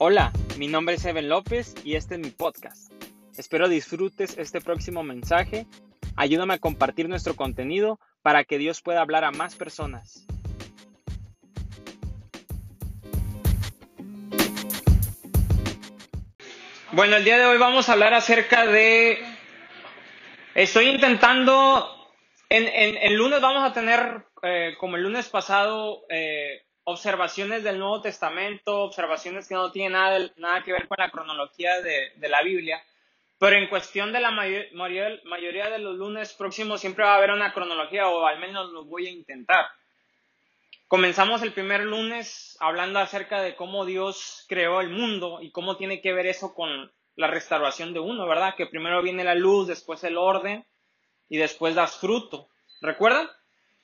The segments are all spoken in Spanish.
Hola, mi nombre es Evan López y este es mi podcast. Espero disfrutes este próximo mensaje. Ayúdame a compartir nuestro contenido para que Dios pueda hablar a más personas. Bueno, el día de hoy vamos a hablar acerca de... Estoy intentando... En, el lunes vamos a tener, eh, como el lunes pasado, eh, observaciones del Nuevo Testamento, observaciones que no tienen nada, nada que ver con la cronología de, la Biblia, pero en cuestión de la mayoría de los lunes próximos siempre va a haber una cronología o al menos lo voy a intentar. Comenzamos el primer lunes hablando acerca de cómo Dios creó el mundo y cómo tiene que ver eso con la restauración de uno, ¿verdad? Que primero viene la luz, después el orden y después das fruto. ¿Recuerdan?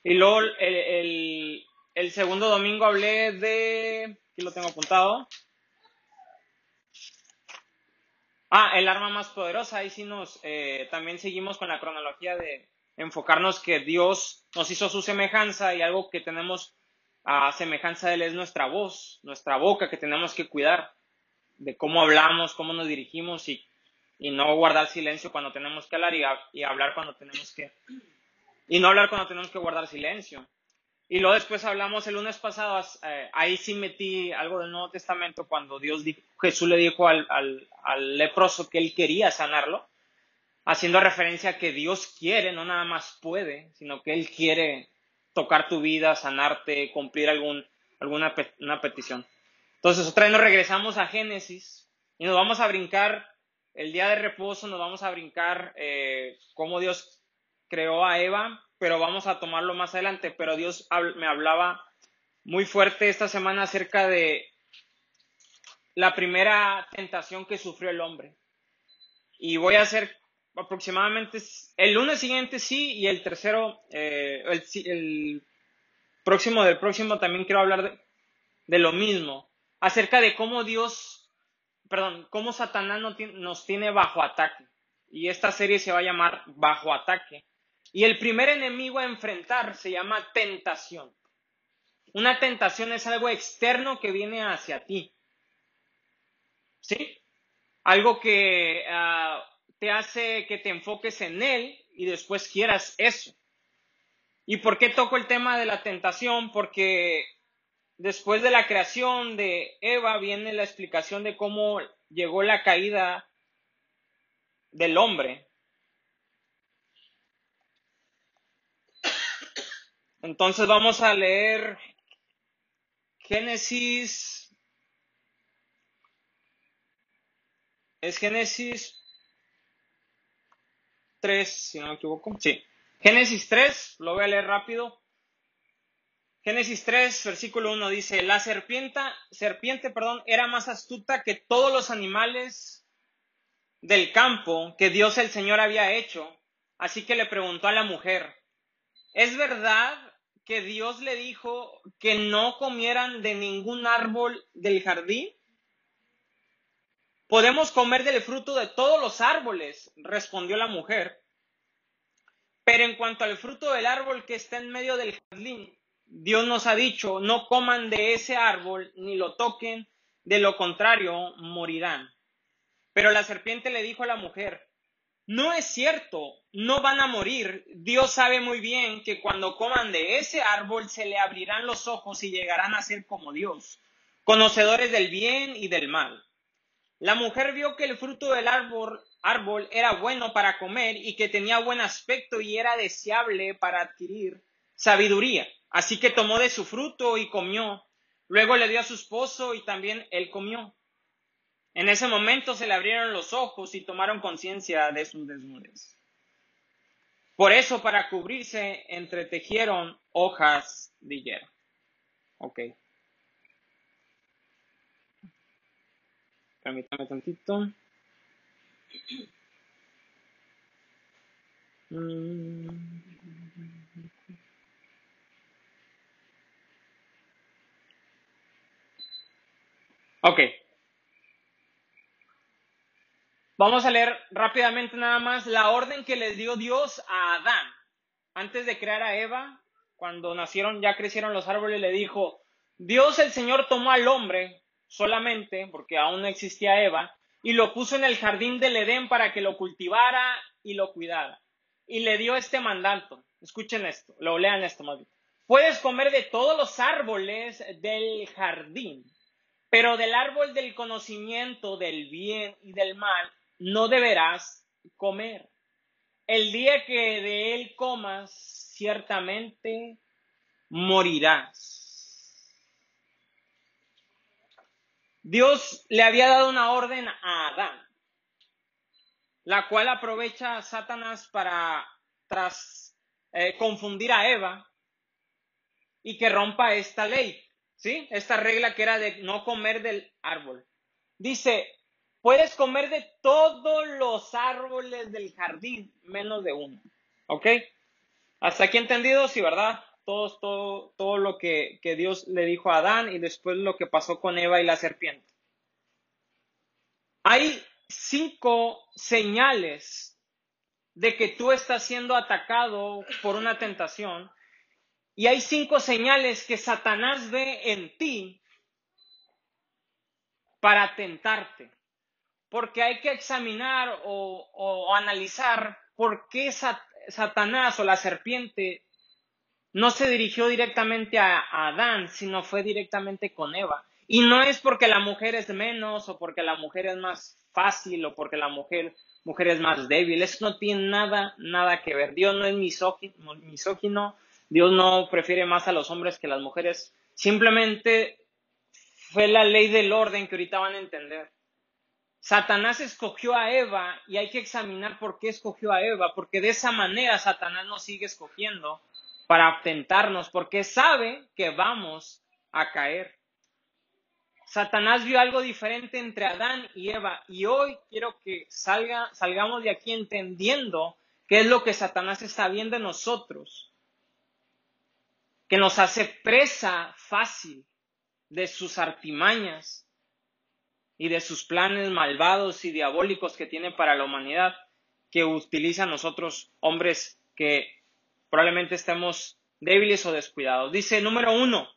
Y luego el, el segundo domingo hablé de... Aquí lo tengo apuntado. Ah, el arma más poderosa. Ahí sí nos... Eh, también seguimos con la cronología de enfocarnos que Dios nos hizo su semejanza y algo que tenemos a semejanza de Él es nuestra voz, nuestra boca que tenemos que cuidar de cómo hablamos, cómo nos dirigimos y, y no guardar silencio cuando tenemos que hablar y, y hablar cuando tenemos que... Y no hablar cuando tenemos que guardar silencio. Y luego después hablamos el lunes pasado, eh, ahí sí metí algo del Nuevo Testamento cuando Dios Jesús le dijo al, al, leproso que él quería sanarlo, haciendo referencia a que Dios quiere, no nada más puede, sino que Él quiere tocar tu vida, sanarte, cumplir algún, alguna una petición. Entonces otra vez nos regresamos a Génesis y nos vamos a brincar el día de reposo, nos vamos a brincar eh, cómo Dios creó a Eva pero vamos a tomarlo más adelante. Pero Dios me hablaba muy fuerte esta semana acerca de la primera tentación que sufrió el hombre. Y voy a hacer aproximadamente el lunes siguiente sí y el tercero, eh, el, próximo del próximo también quiero hablar de, de, lo mismo, acerca de cómo Dios, perdón, cómo Satanás nos tiene bajo ataque. Y esta serie se va a llamar Bajo Ataque. Y el primer enemigo a enfrentar se llama tentación. Una tentación es algo externo que viene hacia ti. ¿Sí? Algo que ah, te hace que te enfoques en él y después quieras eso. ¿Y por qué toco el tema de la tentación? Porque después de la creación de Eva viene la explicación de cómo llegó la caída del hombre. Entonces vamos a leer Génesis. Es Génesis 3, si no me equivoco. Sí. Génesis 3, lo voy a leer rápido. Génesis 3, versículo 1 dice, la serpiente, serpiente perdón, era más astuta que todos los animales del campo que Dios el Señor había hecho. Así que le preguntó a la mujer, ¿es verdad que Dios le dijo que no comieran de ningún árbol del jardín? Podemos comer del fruto de todos los árboles, respondió la mujer. Pero en cuanto al fruto del árbol que está en medio del jardín, Dios nos ha dicho, no coman de ese árbol ni lo toquen, de lo contrario morirán. Pero la serpiente le dijo a la mujer, no es cierto, no van a morir. Dios sabe muy bien que cuando coman de ese árbol se le abrirán los ojos y llegarán a ser como Dios, conocedores del bien y del mal. La mujer vio que el fruto del árbol, árbol era bueno para comer y que tenía buen aspecto y era deseable para adquirir sabiduría. Así que tomó de su fruto y comió. Luego le dio a su esposo y también él comió. En ese momento se le abrieron los ojos y tomaron conciencia de su desnudez. Por eso, para cubrirse, entretejieron hojas de hierro. Ok. Permítame tantito. Mm. Ok. Vamos a leer rápidamente nada más la orden que les dio Dios a Adán. Antes de crear a Eva, cuando nacieron, ya crecieron los árboles, le dijo, Dios el Señor tomó al hombre, solamente, porque aún no existía Eva, y lo puso en el jardín del Edén para que lo cultivara y lo cuidara. Y le dio este mandato. Escuchen esto, lo lean esto más bien. Puedes comer de todos los árboles del jardín, pero del árbol del conocimiento del bien y del mal no deberás comer. El día que de él comas, ciertamente morirás. Dios le había dado una orden a Adán, la cual aprovecha a Satanás para tras eh, confundir a Eva y que rompa esta ley, ¿sí? Esta regla que era de no comer del árbol. Dice, puedes comer de todos los árboles del jardín, menos de uno, ¿ok? Hasta aquí entendido, sí, ¿verdad? todo, todo, todo lo que, que Dios le dijo a Adán y después lo que pasó con Eva y la serpiente. Hay cinco señales de que tú estás siendo atacado por una tentación y hay cinco señales que Satanás ve en ti para tentarte. Porque hay que examinar o, analizar por qué Satanás o la serpiente no se dirigió directamente a, Adán, sino fue directamente con Eva. Y no es porque la mujer es menos o porque la mujer es más fácil o porque la mujer, mujer es más débil. Eso no tiene nada, nada que ver. Dios no es misógino, Dios no prefiere más a los hombres que a las mujeres. Simplemente fue la ley del orden que ahorita van a entender. Satanás escogió a Eva y hay que examinar por qué escogió a Eva, porque de esa manera Satanás nos sigue escogiendo para tentarnos, porque sabe que vamos a caer. Satanás vio algo diferente entre Adán y Eva y hoy quiero que salga, salgamos de aquí entendiendo qué es lo que Satanás está viendo en nosotros, que nos hace presa fácil de sus artimañas y de sus planes malvados y diabólicos que tiene para la humanidad, que utiliza a nosotros hombres que probablemente estemos débiles o descuidados. Dice número uno.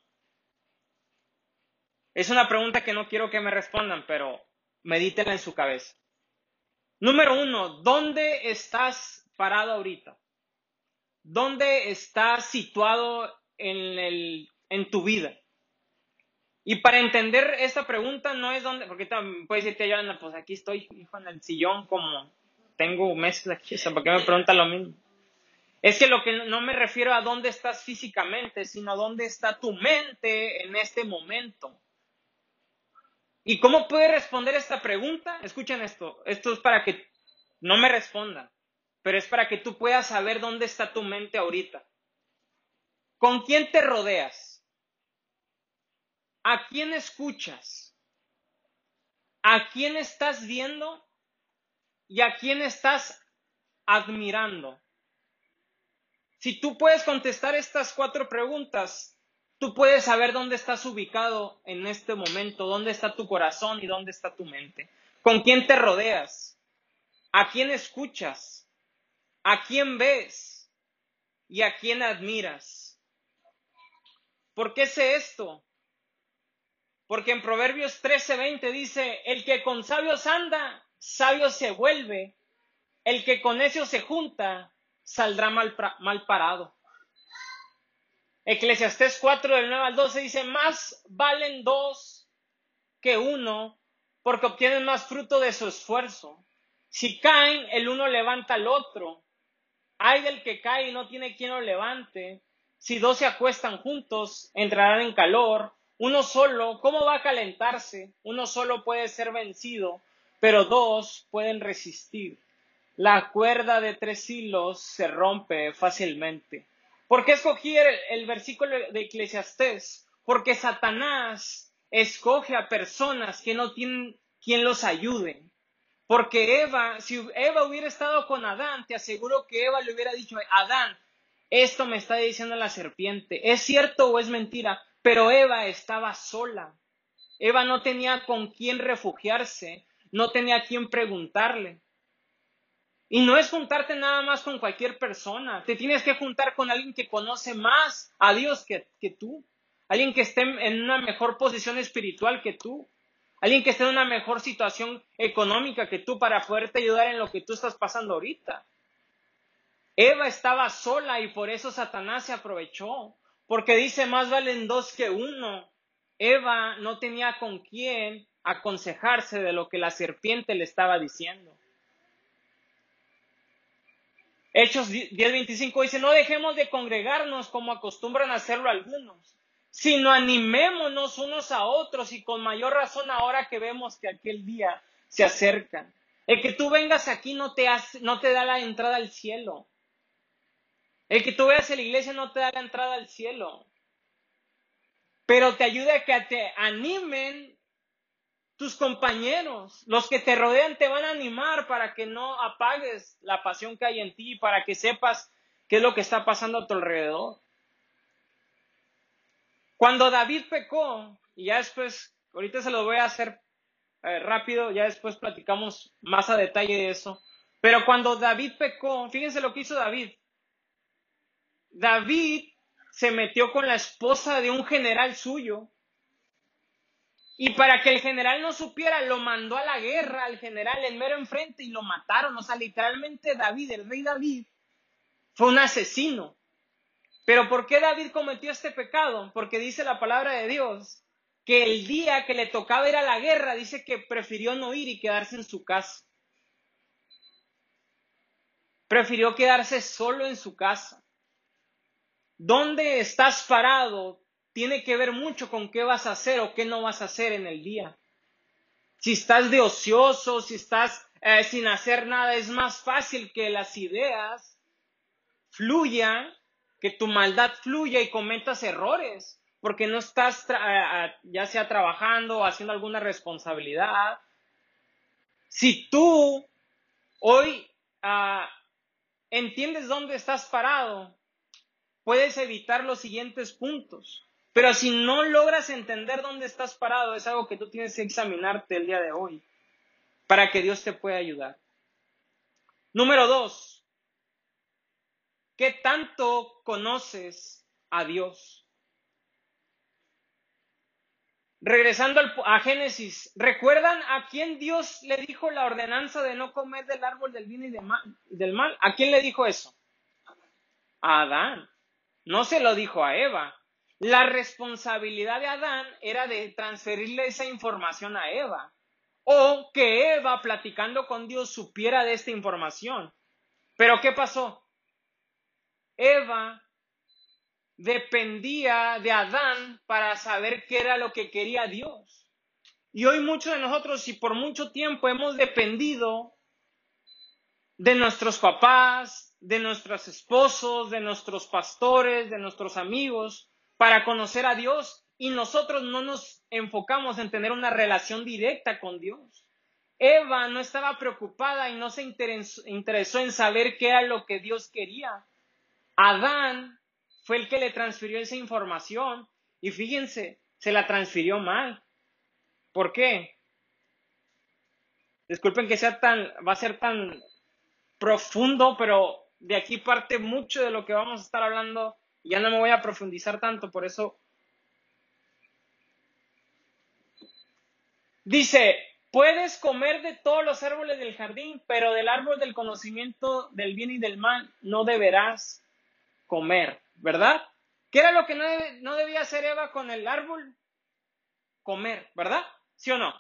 Es una pregunta que no quiero que me respondan, pero medítela en su cabeza. Número uno, ¿dónde estás parado ahorita? ¿Dónde estás situado en, el, en tu vida? Y para entender esta pregunta no es donde, porque puedes decirte, yo, pues aquí estoy, hijo, en el sillón, como tengo meses aquí, o sea, ¿por qué me pregunta lo mismo? Es que lo que no me refiero a dónde estás físicamente, sino a dónde está tu mente en este momento. ¿Y cómo puede responder esta pregunta? Escuchen esto. Esto es para que no me respondan, pero es para que tú puedas saber dónde está tu mente ahorita. ¿Con quién te rodeas? ¿A quién escuchas? ¿A quién estás viendo? ¿Y a quién estás admirando? Si tú puedes contestar estas cuatro preguntas, tú puedes saber dónde estás ubicado en este momento, dónde está tu corazón y dónde está tu mente. ¿Con quién te rodeas? ¿A quién escuchas? ¿A quién ves? ¿Y a quién admiras? ¿Por qué sé esto? Porque en Proverbios 13:20 dice, el que con sabios anda, sabio se vuelve, el que con necios se junta, saldrá mal, mal parado. Eclesiastés 4 del 9 al 12 dice, más valen dos que uno porque obtienen más fruto de su esfuerzo. Si caen, el uno levanta al otro. Hay del que cae y no tiene quien lo levante. Si dos se acuestan juntos, entrarán en calor. Uno solo, ¿cómo va a calentarse? Uno solo puede ser vencido, pero dos pueden resistir la cuerda de tres hilos se rompe fácilmente. ¿Por qué escogí el, versículo de Eclesiastés? Porque Satanás escoge a personas que no tienen quien los ayude. Porque Eva, si Eva hubiera estado con Adán, te aseguro que Eva le hubiera dicho, Adán, esto me está diciendo la serpiente. ¿Es cierto o es mentira? Pero Eva estaba sola. Eva no tenía con quién refugiarse, no tenía a quién preguntarle. Y no es juntarte nada más con cualquier persona. Te tienes que juntar con alguien que conoce más a Dios que, tú. Alguien que esté en una mejor posición espiritual que tú. alguien que esté en una mejor situación económica que tú para poderte ayudar en lo que tú estás pasando ahorita. Eva estaba sola y por eso Satanás se aprovechó, porque dice más valen dos que uno. Eva no tenía con quién aconsejarse de lo que la serpiente le estaba diciendo. Hechos 10:25 dice, no dejemos de congregarnos como acostumbran hacerlo algunos, sino animémonos unos a otros y con mayor razón ahora que vemos que aquel día se acerca. El que tú vengas aquí no te da la entrada al cielo. El que tú veas en la iglesia no te da la entrada al cielo. Pero te ayuda a que te animen tus compañeros, los que te rodean te van a animar para que no apagues la pasión que hay en ti, para que sepas qué es lo que está pasando a tu alrededor. Cuando David pecó, y ya después, ahorita se lo voy a hacer eh, rápido, ya después platicamos más a detalle de eso, pero cuando David pecó, fíjense lo que hizo David. David se metió con la esposa de un general suyo y para que el general no supiera, lo mandó a la guerra al general en mero enfrente y lo mataron. O sea, literalmente David, el rey David, fue un asesino. Pero ¿por qué David cometió este pecado? Porque dice la palabra de Dios que el día que le tocaba ir a la guerra, dice que prefirió no ir y quedarse en su casa. Prefirió quedarse solo en su casa. ¿Dónde estás parado? tiene que ver mucho con qué vas a hacer o qué no vas a hacer en el día. Si estás de ocioso, si estás eh, sin hacer nada, es más fácil que las ideas fluyan, que tu maldad fluya y cometas errores, porque no estás ya sea trabajando o haciendo alguna responsabilidad. Si tú hoy ah, entiendes dónde estás parado, puedes evitar los siguientes puntos. Pero si no logras entender dónde estás parado, es algo que tú tienes que examinarte el día de hoy para que Dios te pueda ayudar. Número dos, ¿qué tanto conoces a Dios? Regresando a Génesis, ¿recuerdan a quién Dios le dijo la ordenanza de no comer del árbol del bien y del mal? ¿A quién le dijo eso? A Adán. No se lo dijo a Eva. La responsabilidad de Adán era de transferirle esa información a Eva o que Eva, platicando con Dios, supiera de esta información. Pero ¿qué pasó? Eva dependía de Adán para saber qué era lo que quería Dios. Y hoy muchos de nosotros, y por mucho tiempo hemos dependido de nuestros papás, de nuestros esposos, de nuestros pastores, de nuestros amigos, para conocer a Dios y nosotros no nos enfocamos en tener una relación directa con Dios. Eva no estaba preocupada y no se interesó, en saber qué era lo que Dios quería. Adán fue el que le transfirió esa información y fíjense, se la transfirió mal. ¿Por qué? Disculpen que sea tan, va a ser tan profundo, pero de aquí parte mucho de lo que vamos a estar hablando ya no me voy a profundizar tanto, por eso dice, puedes comer de todos los árboles del jardín, pero del árbol del conocimiento del bien y del mal no deberás comer, ¿verdad? ¿Qué era lo que no, debía hacer Eva con el árbol? Comer, ¿verdad? ¿Sí o no?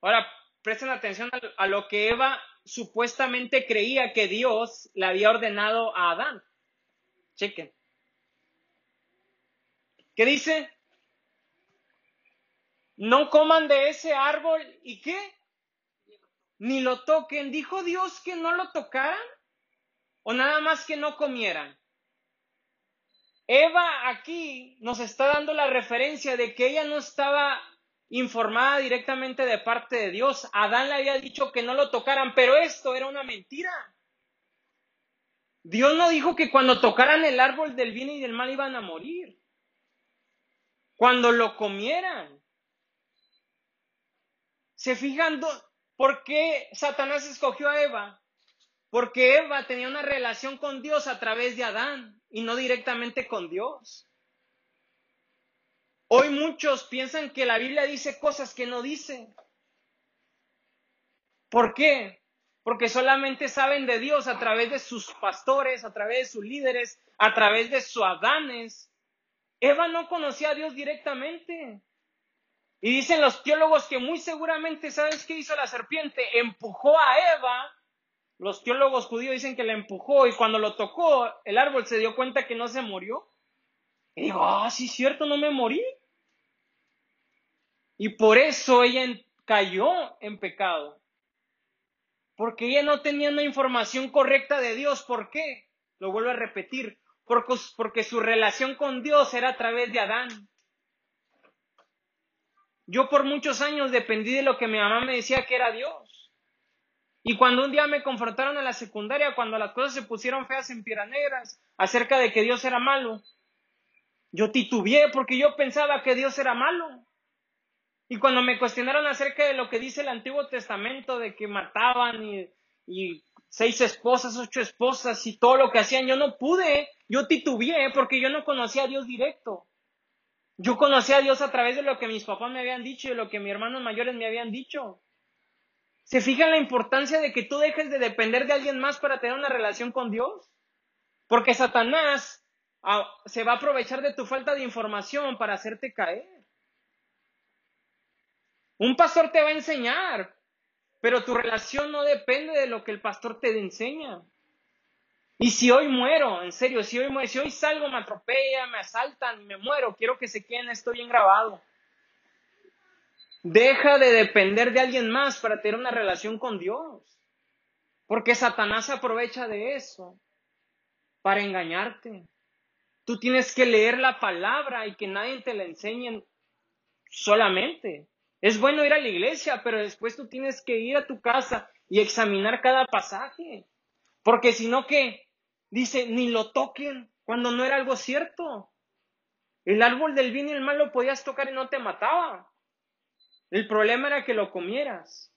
Ahora, presten atención a lo que Eva supuestamente creía que Dios le había ordenado a Adán. Chequen. ¿Qué dice? No coman de ese árbol y qué? Ni lo toquen. ¿Dijo Dios que no lo tocaran? ¿O nada más que no comieran? Eva aquí nos está dando la referencia de que ella no estaba informada directamente de parte de Dios. Adán le había dicho que no lo tocaran, pero esto era una mentira. Dios no dijo que cuando tocaran el árbol del bien y del mal iban a morir cuando lo comieran. ¿Se fijan por qué Satanás escogió a Eva? Porque Eva tenía una relación con Dios a través de Adán y no directamente con Dios. Hoy muchos piensan que la Biblia dice cosas que no dice. ¿Por qué? Porque solamente saben de Dios a través de sus pastores, a través de sus líderes, a través de sus adanes. Eva no conocía a Dios directamente. Y dicen los teólogos que muy seguramente, ¿sabes qué hizo la serpiente? Empujó a Eva. Los teólogos judíos dicen que la empujó y cuando lo tocó, el árbol se dio cuenta que no se murió. Y dijo, ah, sí, cierto, no me morí. Y por eso ella cayó en pecado. Porque ella no tenía una información correcta de Dios. ¿Por qué? Lo vuelvo a repetir. Porque, su relación con Dios era a través de Adán. Yo por muchos años dependí de lo que mi mamá me decía que era Dios. Y cuando un día me confrontaron en la secundaria, cuando las cosas se pusieron feas en negras acerca de que Dios era malo, yo titubeé porque yo pensaba que Dios era malo. Y cuando me cuestionaron acerca de lo que dice el Antiguo Testamento, de que mataban y, seis esposas, ocho esposas y todo lo que hacían, yo no pude, yo titubeé porque yo no conocía a Dios directo. Yo conocí a Dios a través de lo que mis papás me habían dicho y de lo que mis hermanos mayores me habían dicho. ¿Se fijan la importancia de que tú dejes de depender de alguien más para tener una relación con Dios? Porque Satanás ah, se va a aprovechar de tu falta de información para hacerte caer. Un pastor te va a enseñar, pero tu relación no depende de lo que el pastor te enseña. Y si hoy muero, en serio, si hoy, si hoy salgo, me atropella, me asaltan, me muero, quiero que se queden esto bien grabado. Deja de depender de alguien más para tener una relación con Dios. Porque Satanás se aprovecha de eso para engañarte. Tú tienes que leer la palabra y que nadie te la enseñe solamente. Es bueno ir a la iglesia, pero después tú tienes que ir a tu casa y examinar cada pasaje. Porque si no, ¿qué? Dice, ni lo toquen cuando no era algo cierto. El árbol del bien y el mal lo podías tocar y no te mataba. El problema era que lo comieras.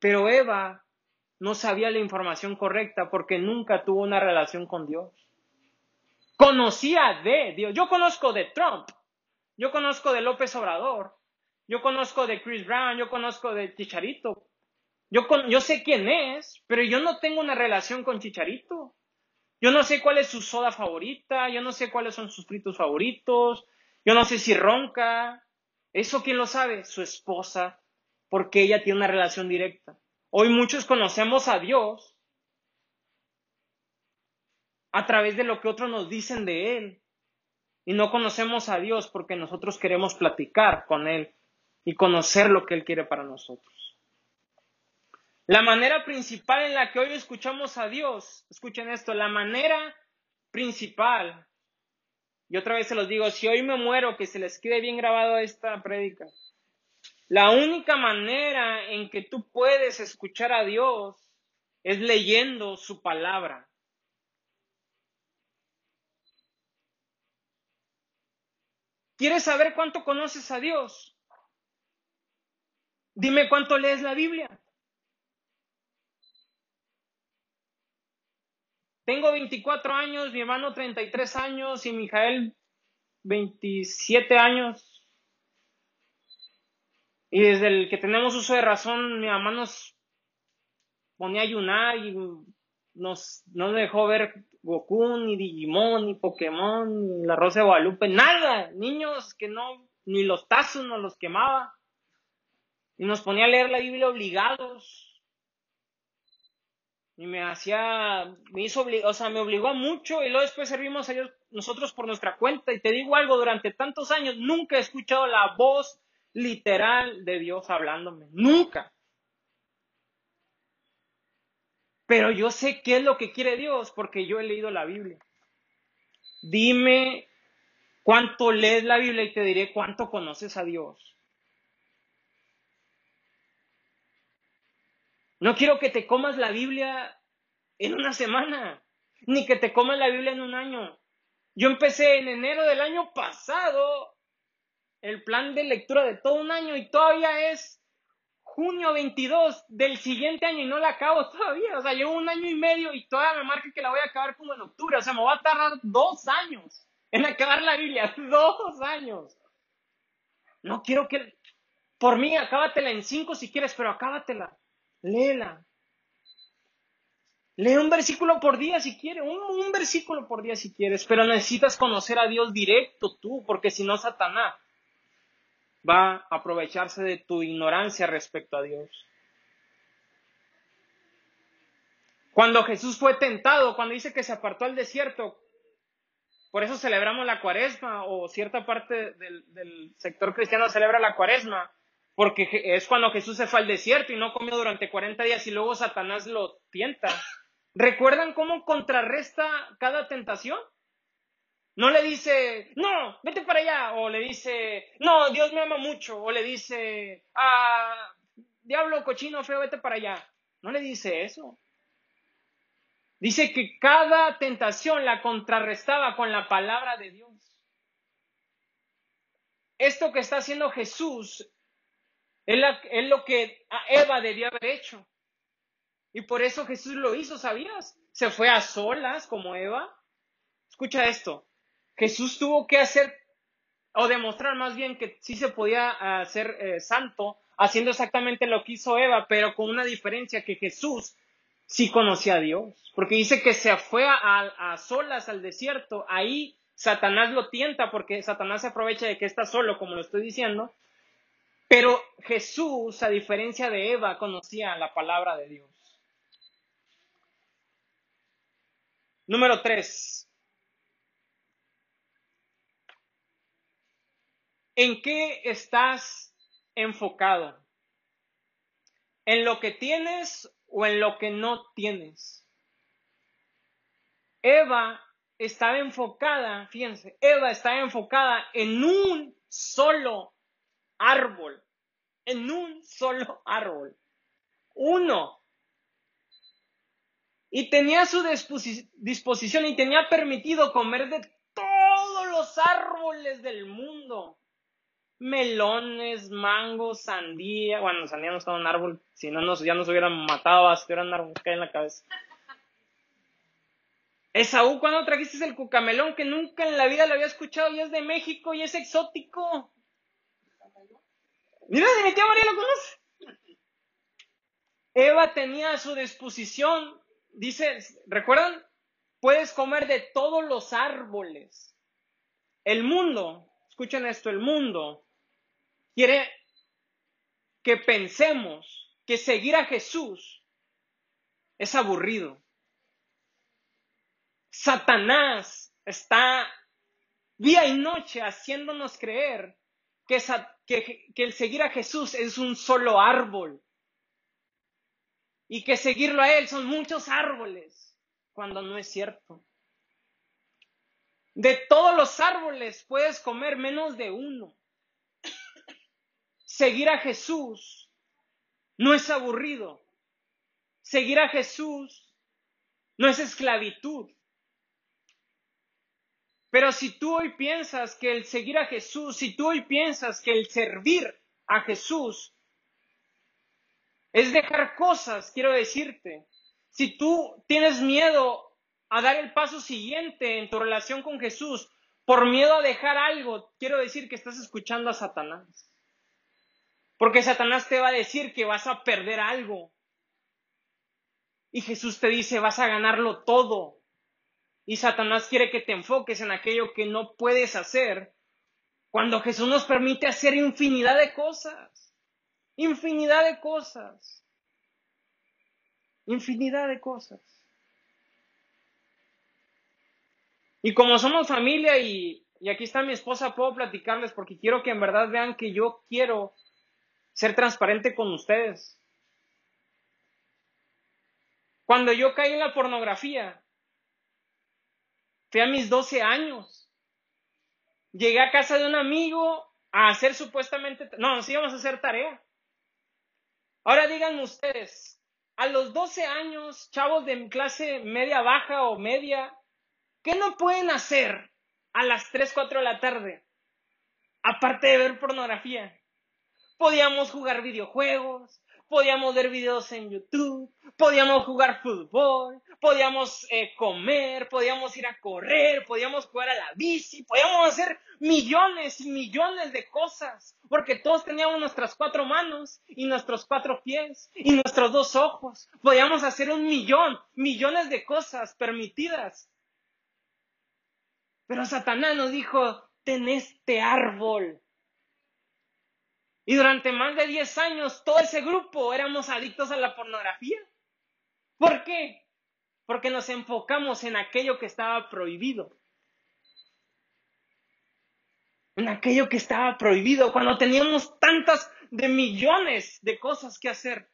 Pero Eva no sabía la información correcta porque nunca tuvo una relación con Dios. Conocía de Dios. Yo conozco de Trump. Yo conozco de López Obrador. Yo conozco de Chris Brown. Yo conozco de Chicharito. Yo, sé quién es, pero yo no tengo una relación con Chicharito. Yo no sé cuál es su soda favorita, yo no sé cuáles son sus fritos favoritos, yo no sé si ronca. ¿Eso quién lo sabe? Su esposa, porque ella tiene una relación directa. Hoy muchos conocemos a Dios a través de lo que otros nos dicen de Él. Y no conocemos a Dios porque nosotros queremos platicar con Él y conocer lo que Él quiere para nosotros. La manera principal en la que hoy escuchamos a Dios, escuchen esto, la manera principal, y otra vez se los digo, si hoy me muero, que se les quede bien grabado esta prédica, la única manera en que tú puedes escuchar a Dios es leyendo su palabra. ¿Quieres saber cuánto conoces a Dios? Dime cuánto lees la Biblia. Tengo 24 años, mi hermano 33 años y Mijael 27 años. Y desde el que tenemos uso de razón, mi mamá nos ponía a ayunar y nos, no dejó ver Goku, ni Digimon, ni Pokémon, ni la Rosa de Guadalupe, nada. Niños que no, ni los tazos nos los quemaba. Y nos ponía a leer la Biblia obligados y me hacía, me hizo, o sea, me obligó a mucho y luego después servimos a Dios nosotros por nuestra cuenta y te digo algo, durante tantos años nunca he escuchado la voz literal de Dios hablándome, nunca. Pero yo sé qué es lo que quiere Dios porque yo he leído la Biblia. Dime cuánto lees la Biblia y te diré cuánto conoces a Dios. No quiero que te comas la Biblia en una semana, ni que te comas la Biblia en un año. Yo empecé en enero del año pasado el plan de lectura de todo un año y todavía es junio 22 del siguiente año y no la acabo todavía. O sea, llevo un año y medio y todavía me marca que la voy a acabar como en octubre. O sea, me va a tardar dos años en acabar la Biblia, dos años. No quiero que, por mí, acábatela en cinco si quieres, pero acábatela, léela. Lee un versículo por día si quieres, un, un, versículo por día si quieres, pero necesitas conocer a Dios directo tú, porque si no, Satanás va a aprovecharse de tu ignorancia respecto a Dios. Cuando Jesús fue tentado, cuando dice que se apartó al desierto, por eso celebramos la cuaresma o cierta parte del, sector cristiano celebra la cuaresma, porque es cuando Jesús se fue al desierto y no comió durante 40 días y luego Satanás lo tienta. ¿Recuerdan cómo contrarresta cada tentación? No le dice, no, vete para allá, o le dice, no, Dios me ama mucho, o le dice, ah, diablo cochino feo, vete para allá. No le dice eso. Dice que cada tentación la contrarrestaba con la palabra de Dios. Esto que está haciendo Jesús es, lo que Eva debía haber hecho. Y por eso Jesús lo hizo, ¿sabías? Se fue a solas como Eva. Escucha esto. Jesús tuvo que hacer, o demostrar más bien que sí se podía hacer eh, santo, haciendo exactamente lo que hizo Eva, pero con una diferencia que Jesús sí conocía a Dios, porque dice que se fue a, solas al desierto, ahí Satanás lo tienta porque Satanás se aprovecha de que está solo, como lo estoy diciendo, pero Jesús, a diferencia de Eva, conocía la palabra de Dios. Número tres. ¿En qué estás enfocado? ¿En lo que tienes o en lo que no tienes. Eva estaba enfocada, fíjense, Eva estaba enfocada en un solo árbol, en un solo árbol, uno. Y tenía su disposición y tenía permitido comer de todos los árboles del mundo melones, mangos, sandía. Bueno, sandía no estaba en un árbol, si no nos, ya nos hubieran matado, si hubieran árbol en la cabeza. Esaú, cuando trajiste el cucamelón que nunca en la vida lo había escuchado y es de México y es exótico? Mira, mi tía María lo conoce. Eva tenía a su disposición, dice, ¿recuerdan? Puedes comer de todos los árboles. El mundo, escuchen esto, el mundo quiere que pensemos que seguir a Jesús es aburrido. Satanás está día y noche haciéndonos creer que, el seguir a Jesús es un solo árbol y que seguirlo a Él son muchos árboles, cuando no es cierto. De todos los árboles puedes comer menos de uno. Seguir a Jesús no es aburrido. Seguir a Jesús no es esclavitud. Pero si tú hoy piensas que el seguir a Jesús, si tú hoy piensas que el servir a Jesús es dejar cosas, quiero decirte, si tú tienes miedo a dar el paso siguiente en tu relación con Jesús por miedo a dejar algo, quiero decir que estás escuchando a Satanás. Porque Satanás te va a decir que vas a perder algo. Y Jesús te dice, vas a ganarlo todo. Y Satanás quiere que te enfoques en aquello que no puedes hacer cuando Jesús nos permite hacer infinidad de cosas. Infinidad de cosas. Infinidad de cosas. Y como somos familia y, y aquí está mi esposa, puedo platicarles porque quiero que en verdad vean que yo quiero ser transparente con ustedes. Cuando yo caí en la pornografía, fui a mis 12 años. Llegué a casa de un amigo a hacer supuestamente, no, nos íbamos a hacer tarea. Ahora díganme ustedes, a los 12 años, chavos de clase media baja o media, ¿qué no pueden hacer a las 3, 4 de la tarde? Aparte de ver pornografía podíamos jugar videojuegos, podíamos ver videos en YouTube, podíamos jugar fútbol, podíamos eh, comer, podíamos ir a correr, podíamos jugar a la bici, podíamos hacer millones y millones de cosas, porque todos teníamos nuestras cuatro manos y nuestros cuatro pies y nuestros dos ojos. Podíamos hacer un millón, millones de cosas permitidas. Pero Satanás nos dijo, ten este árbol y durante más de 10 años todo ese grupo éramos adictos a la pornografía. ¿Por qué? Porque nos enfocamos en aquello que estaba prohibido. En aquello que estaba prohibido, cuando teníamos tantas de millones de cosas que hacer.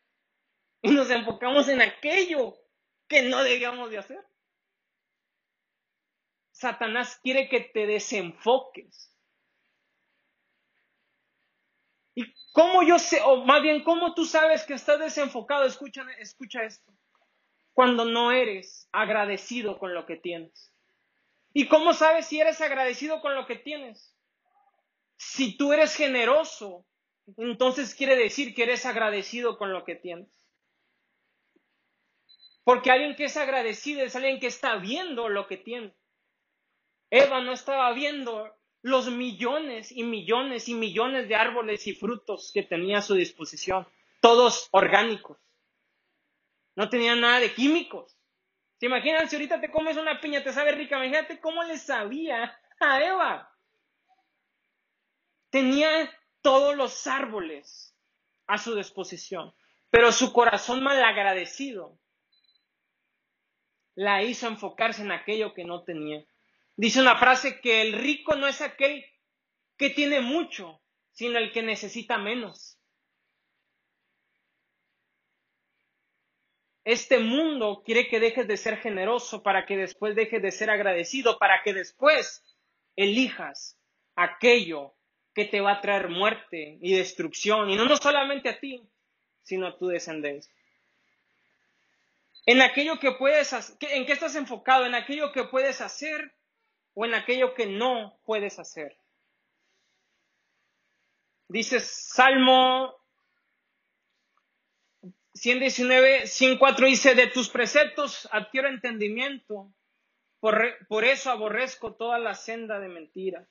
Y nos enfocamos en aquello que no debíamos de hacer. Satanás quiere que te desenfoques ¿Cómo yo sé, o más bien, cómo tú sabes que estás desenfocado? Escucha, escucha esto. Cuando no eres agradecido con lo que tienes. ¿Y cómo sabes si eres agradecido con lo que tienes? Si tú eres generoso, entonces quiere decir que eres agradecido con lo que tienes. Porque alguien que es agradecido es alguien que está viendo lo que tiene. Eva no estaba viendo los millones y millones y millones de árboles y frutos que tenía a su disposición, todos orgánicos. No tenía nada de químicos. ¿Se imaginan si ahorita te comes una piña, te sabe rica? Imagínate cómo le sabía a Eva. Tenía todos los árboles a su disposición, pero su corazón malagradecido la hizo enfocarse en aquello que no tenía. Dice una frase que el rico no es aquel que tiene mucho, sino el que necesita menos. Este mundo quiere que dejes de ser generoso para que después dejes de ser agradecido, para que después elijas aquello que te va a traer muerte y destrucción, y no, no solamente a ti, sino a tu descendencia. En aquello que puedes, ¿en qué estás enfocado? En aquello que puedes hacer o en aquello que no puedes hacer. Dice Salmo 119, 104 dice, de tus preceptos adquiero entendimiento, por, por eso aborrezco toda la senda de mentira.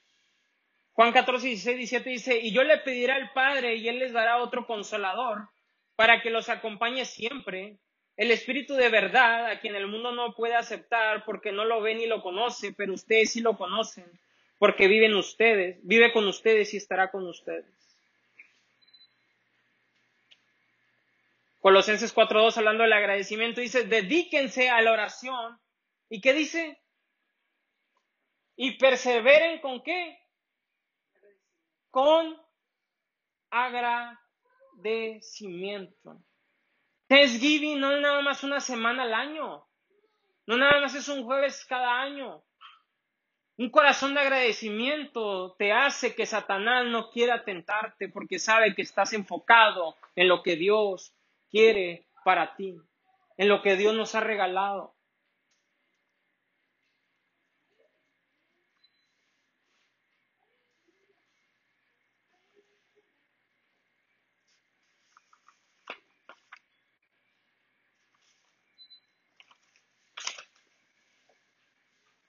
Juan 14, 16, 17 dice, y yo le pediré al Padre y Él les dará otro consolador para que los acompañe siempre, el Espíritu de verdad, a quien el mundo no puede aceptar porque no lo ve ni lo conoce, pero ustedes sí lo conocen, porque viven ustedes, vive con ustedes y estará con ustedes. Colosenses 4.2, hablando del agradecimiento, dice, dedíquense a la oración. ¿Y qué dice? Y perseveren con qué? Con agradecimiento. Thanksgiving no es nada más una semana al año. No nada más es un jueves cada año. Un corazón de agradecimiento te hace que Satanás no quiera tentarte porque sabe que estás enfocado en lo que Dios quiere para ti, en lo que Dios nos ha regalado.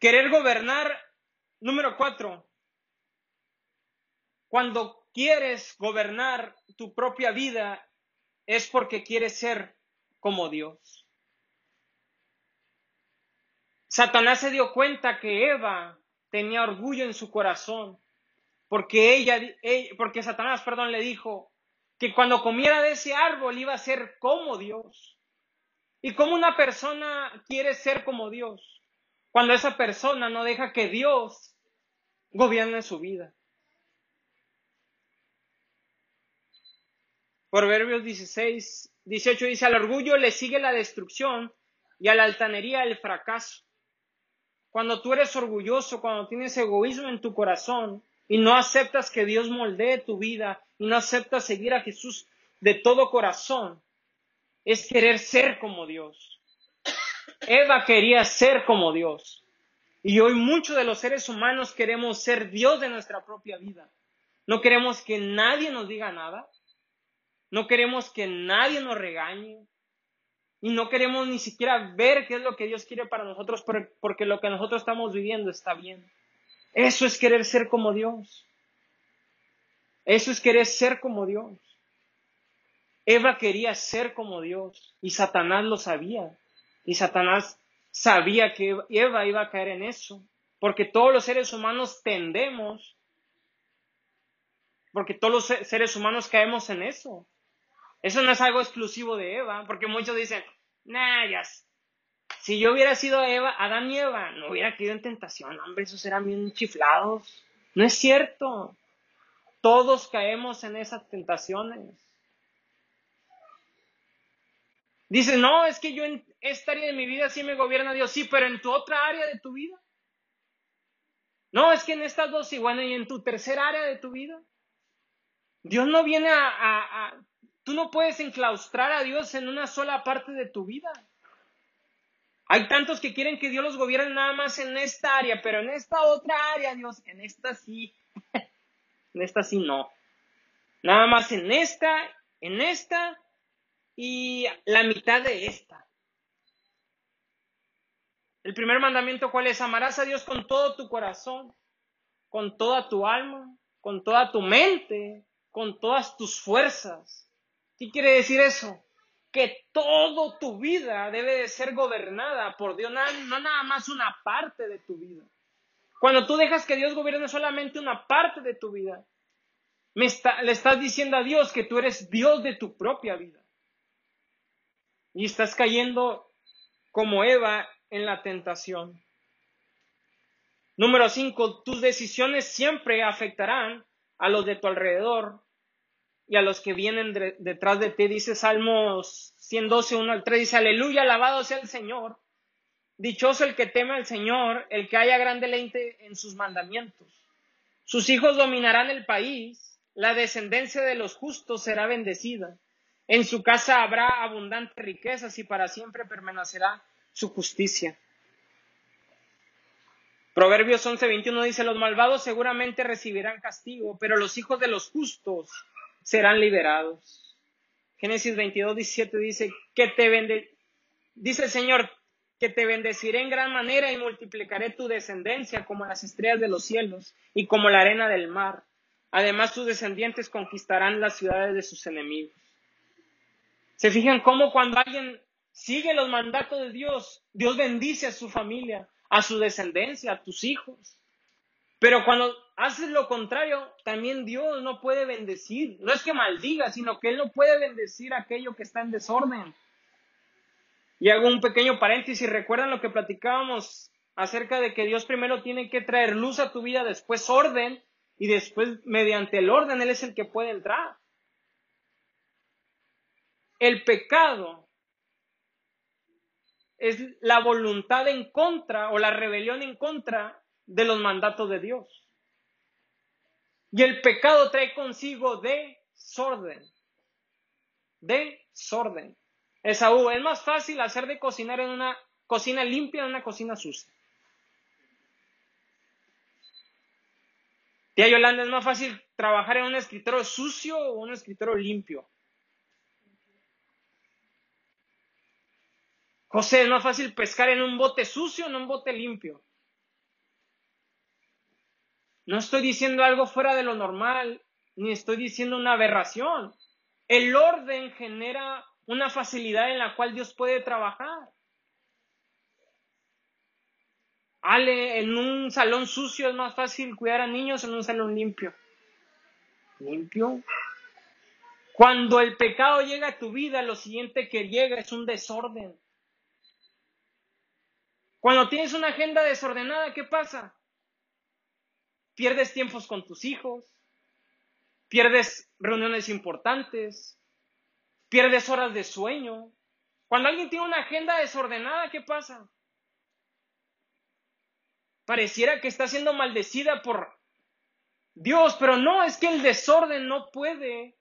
Querer gobernar, número cuatro. Cuando quieres gobernar tu propia vida es porque quieres ser como Dios. Satanás se dio cuenta que Eva tenía orgullo en su corazón, porque ella, porque Satanás, perdón, le dijo que cuando comiera de ese árbol iba a ser como Dios. ¿Y cómo una persona quiere ser como Dios? Cuando esa persona no deja que Dios gobierne su vida. Proverbios 16, 18 dice, al orgullo le sigue la destrucción y a la altanería el fracaso. Cuando tú eres orgulloso, cuando tienes egoísmo en tu corazón y no aceptas que Dios moldee tu vida y no aceptas seguir a Jesús de todo corazón, es querer ser como Dios. Eva quería ser como Dios. Y hoy muchos de los seres humanos queremos ser Dios de nuestra propia vida. No queremos que nadie nos diga nada. no queremos que nadie nos regañe y no queremos ni siquiera ver qué es lo que Dios quiere para nosotros porque lo que nosotros estamos viviendo está bien. Eso es querer ser como Dios. Eso es querer ser como Dios. Eva quería ser como Dios y Satanás lo sabía. Y Satanás sabía que Eva iba a caer en eso, porque todos los seres humanos tendemos, porque todos los seres humanos caemos en eso. Eso no es algo exclusivo de Eva, porque muchos dicen, nah, ya, si yo hubiera sido Eva, Adán y Eva, no hubiera caído en tentación, hombre, esos eran bien chiflados. No es cierto. Todos caemos en esas tentaciones. Dice, no, es que yo en esta área de mi vida sí me gobierna Dios, sí, pero en tu otra área de tu vida. No, es que en estas dos sí, bueno, y en tu tercera área de tu vida. Dios no viene a, Tú no puedes enclaustrar a Dios en una sola parte de tu vida. Hay tantos que quieren que Dios los gobierne nada más en esta área, pero en esta otra área, Dios, en esta sí. en esta sí no. Nada más en esta, en esta y la mitad de esta. El primer mandamiento, ¿cuál es? Amarás a Dios con todo tu corazón, con toda tu alma, con toda tu mente, con todas tus fuerzas. ¿Qué quiere decir eso? Que toda tu vida debe de ser gobernada por Dios, no nada más una parte de tu vida. Cuando tú dejas que Dios gobierne solamente una parte de tu vida, le estás diciendo a Dios que tú eres Dios de tu propia vida y estás cayendo como Eva en la tentación. Número 5. Tus decisiones siempre afectarán a los de tu alrededor y a los que vienen detrás de ti. Dice Salmos 112, 1 al 3. Dice, aleluya, alabado sea el Señor. Dichoso el que teme al Señor, el que haya gran deleite en sus mandamientos. Sus hijos dominarán el país, la descendencia de los justos será bendecida. En su casa habrá abundantes riquezas y para siempre permanecerá su justicia. Proverbios 11:21 dice, los malvados seguramente recibirán castigo, pero los hijos de los justos serán liberados. Génesis 22, 17 dice, que te vende, dice el Señor, que te bendeciré en gran manera y multiplicaré tu descendencia como las estrellas de los cielos y como la arena del mar. Además, tus descendientes conquistarán las ciudades de sus enemigos. Se fijan cómo cuando alguien sigue los mandatos de Dios, Dios bendice a su familia, a su descendencia, a tus hijos. Pero cuando haces lo contrario, también Dios no puede bendecir. No es que maldiga, sino que Él no puede bendecir aquello que está en desorden. Y hago un pequeño paréntesis. ¿Recuerdan lo que platicábamos acerca de que Dios primero tiene que traer luz a tu vida, después orden, y después mediante el orden Él es el que puede entrar? El pecado es la voluntad en contra o la rebelión en contra de los mandatos de Dios. Y el pecado trae consigo desorden. Desorden. Esaú, es más fácil hacer de cocinar en una cocina limpia en una cocina sucia. Tía Yolanda, es más fácil trabajar en un escritorio sucio o un escritorio limpio. José, es más fácil pescar en un bote sucio o en un bote limpio. No estoy diciendo algo fuera de lo normal, ni estoy diciendo una aberración. El orden genera una facilidad en la cual Dios puede trabajar. Ale, en un salón sucio es más fácil cuidar a niños en un salón limpio. ¿Limpio? Cuando el pecado llega a tu vida, lo siguiente que llega es un desorden. Cuando tienes una agenda desordenada, ¿qué pasa? Pierdes tiempos con tus hijos, pierdes reuniones importantes, pierdes horas de sueño. Cuando alguien tiene una agenda desordenada, ¿qué pasa? Pareciera que está siendo maldecida por Dios, pero no, es que el desorden no puede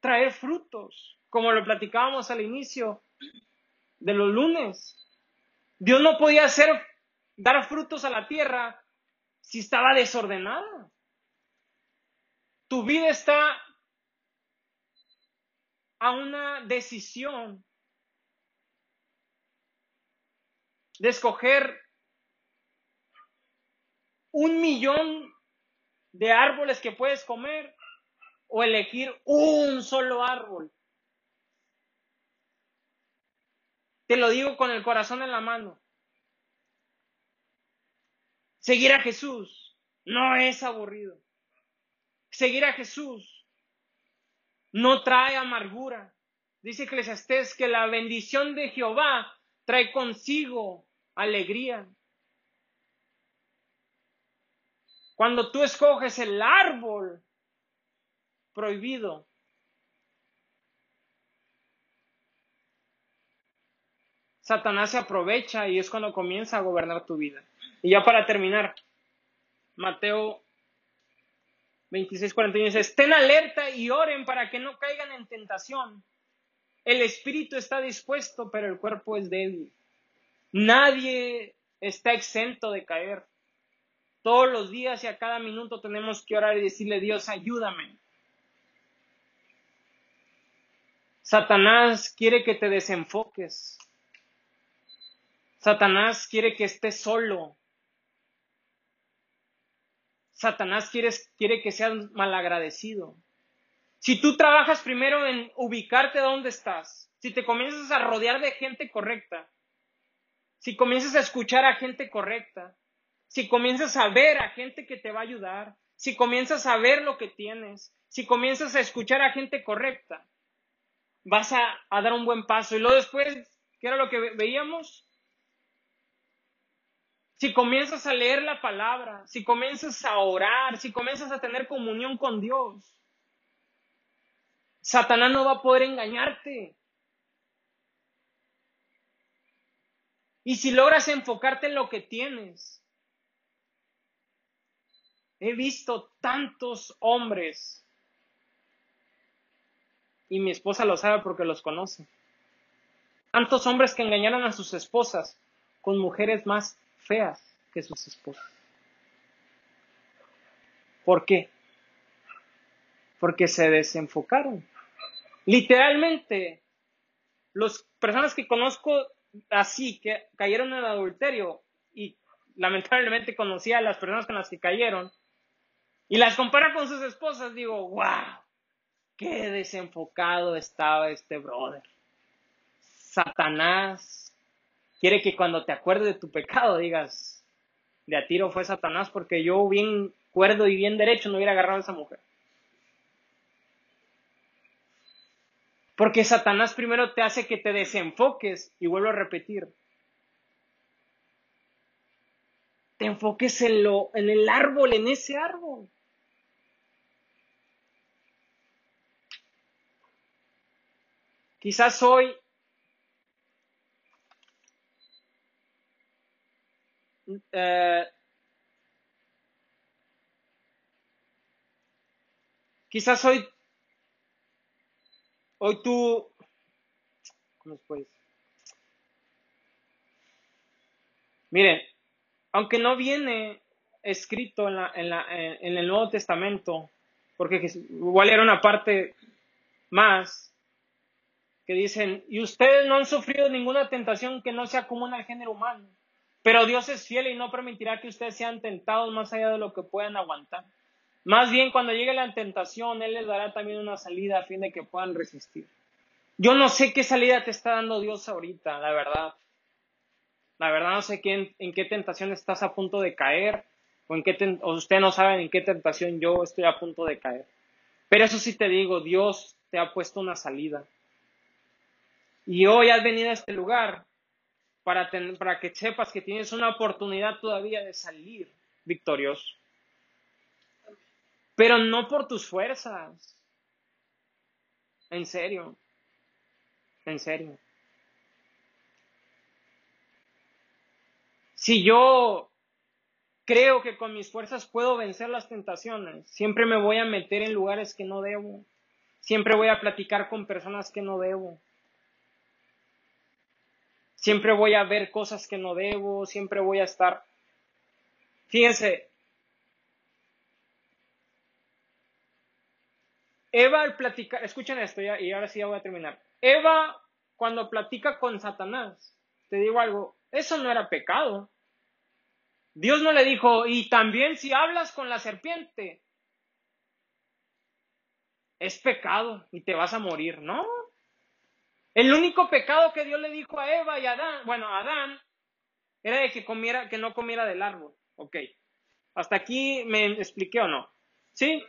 traer frutos, como lo platicábamos al inicio de los lunes. Dios no podía hacer, dar frutos a la tierra si estaba desordenada. Tu vida está a una decisión de escoger un millón de árboles que puedes comer o elegir un solo árbol. Te lo digo con el corazón en la mano. Seguir a Jesús no es aburrido. Seguir a Jesús no trae amargura. Dice Eclesiastés que la bendición de Jehová trae consigo alegría. Cuando tú escoges el árbol prohibido, Satanás se aprovecha y es cuando comienza a gobernar tu vida. Y ya para terminar, Mateo 26, 41 dice, estén alerta y oren para que no caigan en tentación. El espíritu está dispuesto, pero el cuerpo es débil. Nadie está exento de caer. Todos los días y a cada minuto tenemos que orar y decirle, Dios, ayúdame. Satanás quiere que te desenfoques. Satanás quiere que estés solo. Satanás quiere, quiere que seas malagradecido. Si tú trabajas primero en ubicarte donde estás, si te comienzas a rodear de gente correcta, si comienzas a escuchar a gente correcta, si comienzas a ver a gente que te va a ayudar, si comienzas a ver lo que tienes, si comienzas a escuchar a gente correcta, vas a, a dar un buen paso. Y luego después, ¿qué era lo que veíamos? Si comienzas a leer la palabra, si comienzas a orar, si comienzas a tener comunión con Dios, Satanás no va a poder engañarte. Y si logras enfocarte en lo que tienes, he visto tantos hombres, y mi esposa lo sabe porque los conoce, tantos hombres que engañaron a sus esposas con mujeres más feas que sus esposas. ¿Por qué? Porque se desenfocaron. Literalmente, las personas que conozco así, que cayeron en adulterio, y lamentablemente conocí a las personas con las que cayeron, y las compara con sus esposas, digo, wow, qué desenfocado estaba este brother. Satanás quiere que cuando te acuerdes de tu pecado digas, de a tiro fue Satanás porque yo bien cuerdo y bien derecho no hubiera agarrado a esa mujer. Porque Satanás primero te hace que te desenfoques y vuelvo a repetir. Te enfoques en lo, en el árbol, en ese árbol. Quizás hoy Eh, quizás hoy, hoy tú, ¿cómo? Miren, aunque no viene escrito en, la, en, la, en el Nuevo Testamento, porque igual era una parte más, que dicen, y ustedes no han sufrido ninguna tentación que no sea común al género humano. Pero Dios es fiel y no permitirá que ustedes sean tentados más allá de lo que puedan aguantar. Más bien, cuando llegue la tentación, Él les dará también una salida a fin de que puedan resistir. Yo no sé qué salida te está dando Dios ahorita, la verdad. La verdad no sé en, qué tentación estás a punto de caer o en qué o usted no sabe en qué tentación yo estoy a punto de caer. Pero eso sí te digo, Dios te ha puesto una salida. Y hoy has venido a este lugar para, para que sepas que tienes una oportunidad todavía de salir victorioso. Pero no por tus fuerzas. En serio. En serio. Si yo creo que con mis fuerzas puedo vencer las tentaciones, siempre me voy a meter en lugares que no debo. Siempre voy a platicar con personas que no debo. Siempre voy a ver cosas que no debo, siempre voy a estar... Fíjense, Eva al platicar, escuchen esto y ahora sí ya voy a terminar. Eva cuando platica con Satanás, te digo algo, eso no era pecado. Dios no le dijo, y también si hablas con la serpiente, es pecado y te vas a morir, ¿no? El único pecado que Dios le dijo a Eva y a Adán, bueno, a Adán, era de que comiera, que no comiera del árbol. Ok. Hasta aquí me expliqué o no. ¿Sí?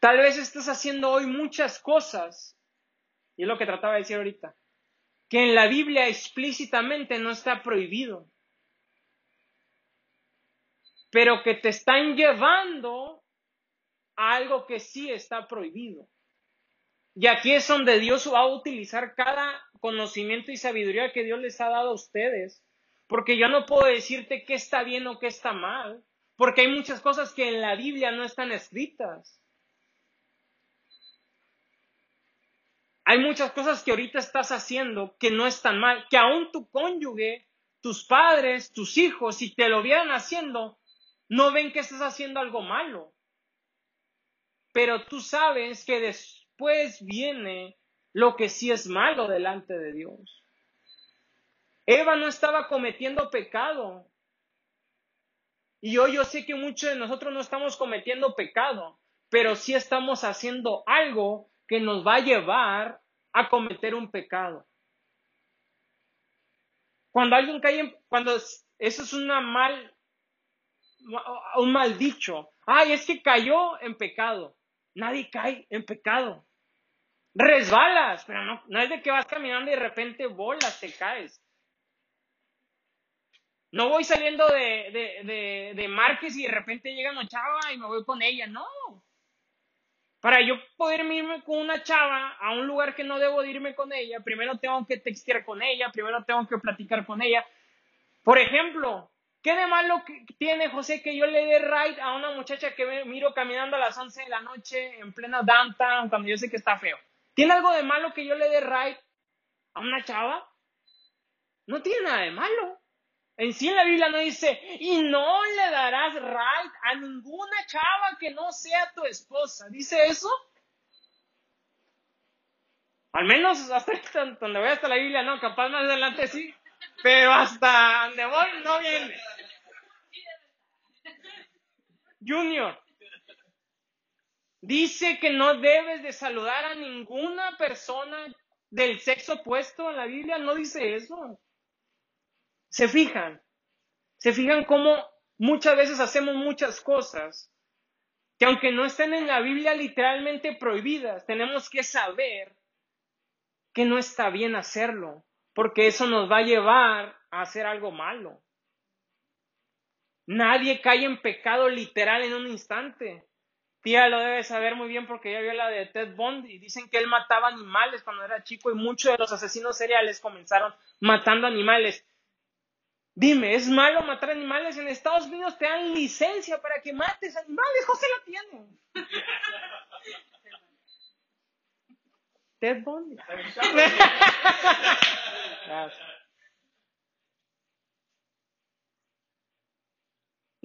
Tal vez estás haciendo hoy muchas cosas, y es lo que trataba de decir ahorita, que en la Biblia explícitamente no está prohibido, pero que te están llevando a algo que sí está prohibido. Y aquí es donde Dios va a utilizar cada conocimiento y sabiduría que Dios les ha dado a ustedes. Porque yo no puedo decirte qué está bien o qué está mal. Porque hay muchas cosas que en la Biblia no están escritas. Hay muchas cosas que ahorita estás haciendo que no están mal. Que aún tu cónyuge, tus padres, tus hijos, si te lo vieran haciendo, no ven que estás haciendo algo malo. Pero tú sabes que después viene lo que sí es malo delante de Dios. Eva no estaba cometiendo pecado. Y hoy yo sé que muchos de nosotros no estamos cometiendo pecado, pero sí estamos haciendo algo que nos va a llevar a cometer un pecado. Cuando alguien cae en, cuando eso es una mal, un mal dicho. Ay, es que cayó en pecado. Nadie cae en pecado. Resbalas, pero no, no es de que vas caminando y de repente bolas, te caes. No voy saliendo de, de, de, Márquez y de repente llega una chava y me voy con ella. No. Para yo poder irme con una chava a un lugar que no debo irme con ella, primero tengo que textear con ella, primero tengo que platicar con ella. Por ejemplo, ¿Qué de malo tiene José que yo le dé ride a una muchacha que miro caminando a las 11 de la noche en plena downtown cuando yo sé que está feo? ¿Tiene algo de malo que yo le dé ride a una chava? No tiene nada de malo. En sí la Biblia no dice, y no le darás ride a ninguna chava que no sea tu esposa. ¿Dice eso? Al menos hasta donde voy hasta la Biblia, no, capaz más adelante sí. Pero hasta donde voy no viene. Junior, dice que no debes de saludar a ninguna persona del sexo opuesto en la Biblia, no dice eso. Se fijan, se fijan cómo muchas veces hacemos muchas cosas que aunque no estén en la Biblia literalmente prohibidas, tenemos que saber que no está bien hacerlo, porque eso nos va a llevar a hacer algo malo. Nadie cae en pecado literal en un instante. Tía lo debe saber muy bien porque ella vio la de Ted Bundy y dicen que él mataba animales cuando era chico y muchos de los asesinos seriales comenzaron matando animales. Dime, ¿es malo matar animales? En Estados Unidos te dan licencia para que mates animales. José la tiene. Ted Bundy.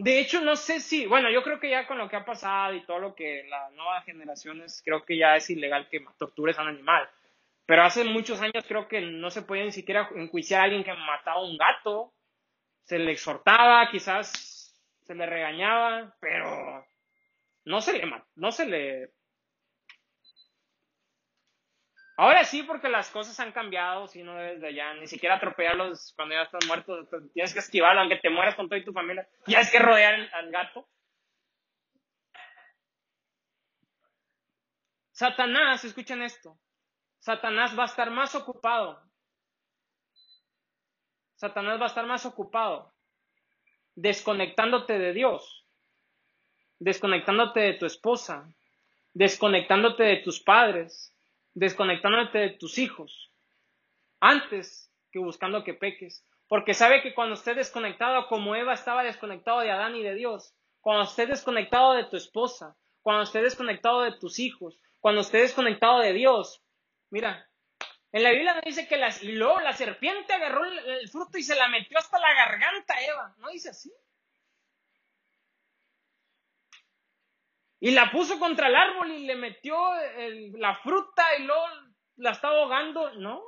De hecho, no sé si, bueno, yo creo que ya con lo que ha pasado y todo lo que las nuevas generaciones, creo que ya es ilegal que tortures a un animal. Pero hace muchos años creo que no se podía ni siquiera enjuiciar a alguien que mataba a un gato. Se le exhortaba, quizás se le regañaba, pero no se le, no se le Ahora sí, porque las cosas han cambiado, si no debes de allá, ni siquiera atropellarlos cuando ya están muertos, tienes que esquivarlo, aunque te mueras con toda tu familia, ya es que rodear al gato. Satanás, escuchen esto, Satanás va a estar más ocupado, Satanás va a estar más ocupado desconectándote de Dios, desconectándote de tu esposa, desconectándote de tus padres, desconectándote de tus hijos antes que buscando que peques. Porque sabe que cuando estés desconectado, como Eva estaba desconectado de Adán y de Dios, cuando estés desconectado de tu esposa, cuando estés desconectado de tus hijos, cuando estés desconectado de Dios, mira, en la Biblia no dice que la, luego la serpiente agarró el, el, fruto y se la metió hasta la garganta Eva, ¿no dice así? Y la puso contra el árbol y le metió la fruta y luego la estaba ahogando. No.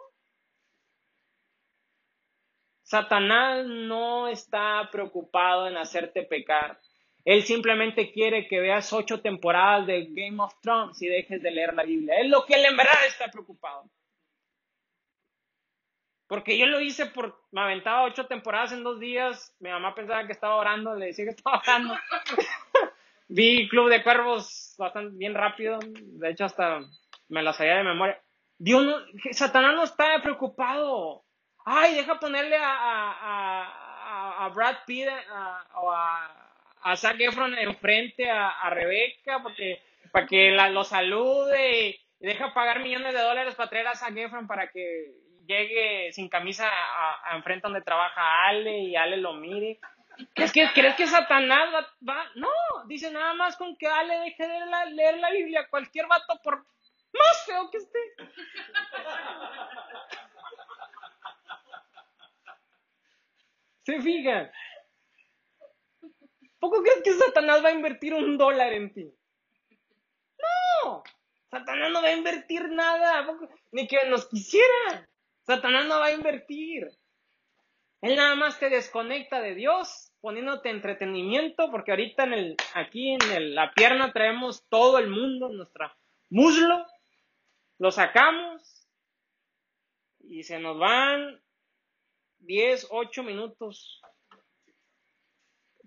Satanás no está preocupado en hacerte pecar. Él simplemente quiere que veas ocho temporadas de Game of Thrones y dejes de leer la Biblia. Es lo que él en verdad está preocupado. Porque yo lo hice por, me aventaba ocho temporadas en dos días. Mi mamá pensaba que estaba orando, le decía que estaba orando. Vi Club de Cuervos bastante bien rápido. De hecho, hasta me la sabía de memoria. Dios no, Satanás no está preocupado. Ay, deja ponerle a, a, a, Brad Pitt o a a Zac Efron enfrente a, a Rebeca porque, para que la, lo salude deja pagar millones de dólares para traer a Zac Efron para que llegue sin camisa a, enfrente donde trabaja Ale y Ale lo mire. ¿Crees que, ¿crees que Satanás va, No, dice nada más con que Ale deje de leer la Biblia. Cualquier vato, por más feo que esté. ¿Se fijan? ¿Poco crees que Satanás va a invertir un dólar en ti? No, Satanás no va a invertir nada, ni que nos quisiera. Satanás no va a invertir. Él nada más te desconecta de Dios, poniéndote entretenimiento, porque ahorita en el, aquí en la pierna traemos todo el mundo, nuestra muslo, lo sacamos y se nos van 10, 8 minutos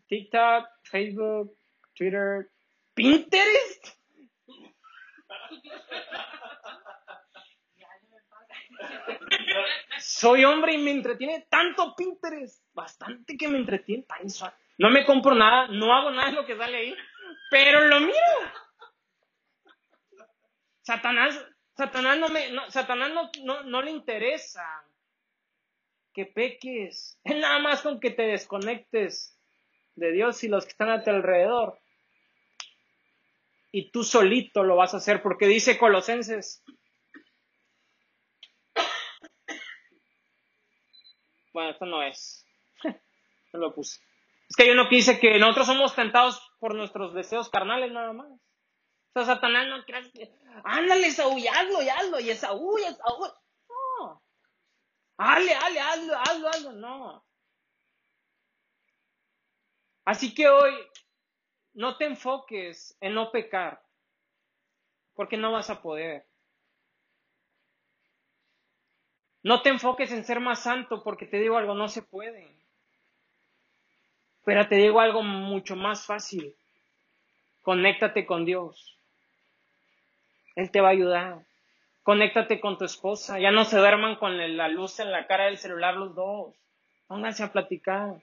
TikTok, Facebook, Twitter, Pinterest. Soy hombre y me entretiene tanto Pinterest, bastante que me entretiene. No me compro nada, no hago nada de lo que sale ahí, pero lo miro. Satanás, Satanás no me, Satanás no, no, no le interesa que peques. Es nada más con que te desconectes de Dios y los que están a tu alrededor. Y tú solito lo vas a hacer porque dice Colosenses. Bueno, esto no es. No lo puse. Es que hay uno que dice que nosotros somos tentados por nuestros deseos carnales nada más. O sea, Satanás no creas que... Ándale, Saúl, y hazlo, y hazlo, y Esaú, y Esaú. No. Hazle, hazle, hazlo, hazlo, hazlo. No. Así que hoy no te enfoques en no pecar, porque no vas a poder. No te enfoques en ser más santo, porque te digo algo, no se puede. Pero te digo algo mucho más fácil. Conéctate con Dios. Él te va a ayudar. Conéctate con tu esposa. Ya no se duerman con la luz en la cara del celular los dos. Pónganse a platicar.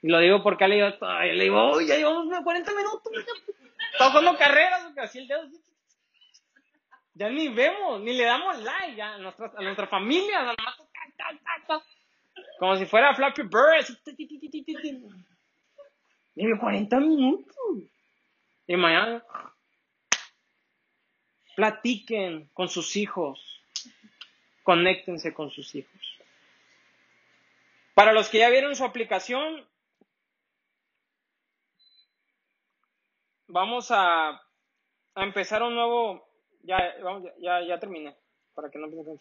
Y lo digo porque le digo, le digo, ya llevamos 40 minutos. Estamos jugando carreras, así el dedo. Ya ni vemos, ni le damos like ya a, nuestra, familia. Como si fuera Flappy Bird. Y 40 minutos. Y mañana. Platiquen con sus hijos. Conéctense con sus hijos. Para los que ya vieron su aplicación, vamos a empezar un nuevo. Ya, vamos, ya, ya terminé, para que no piensen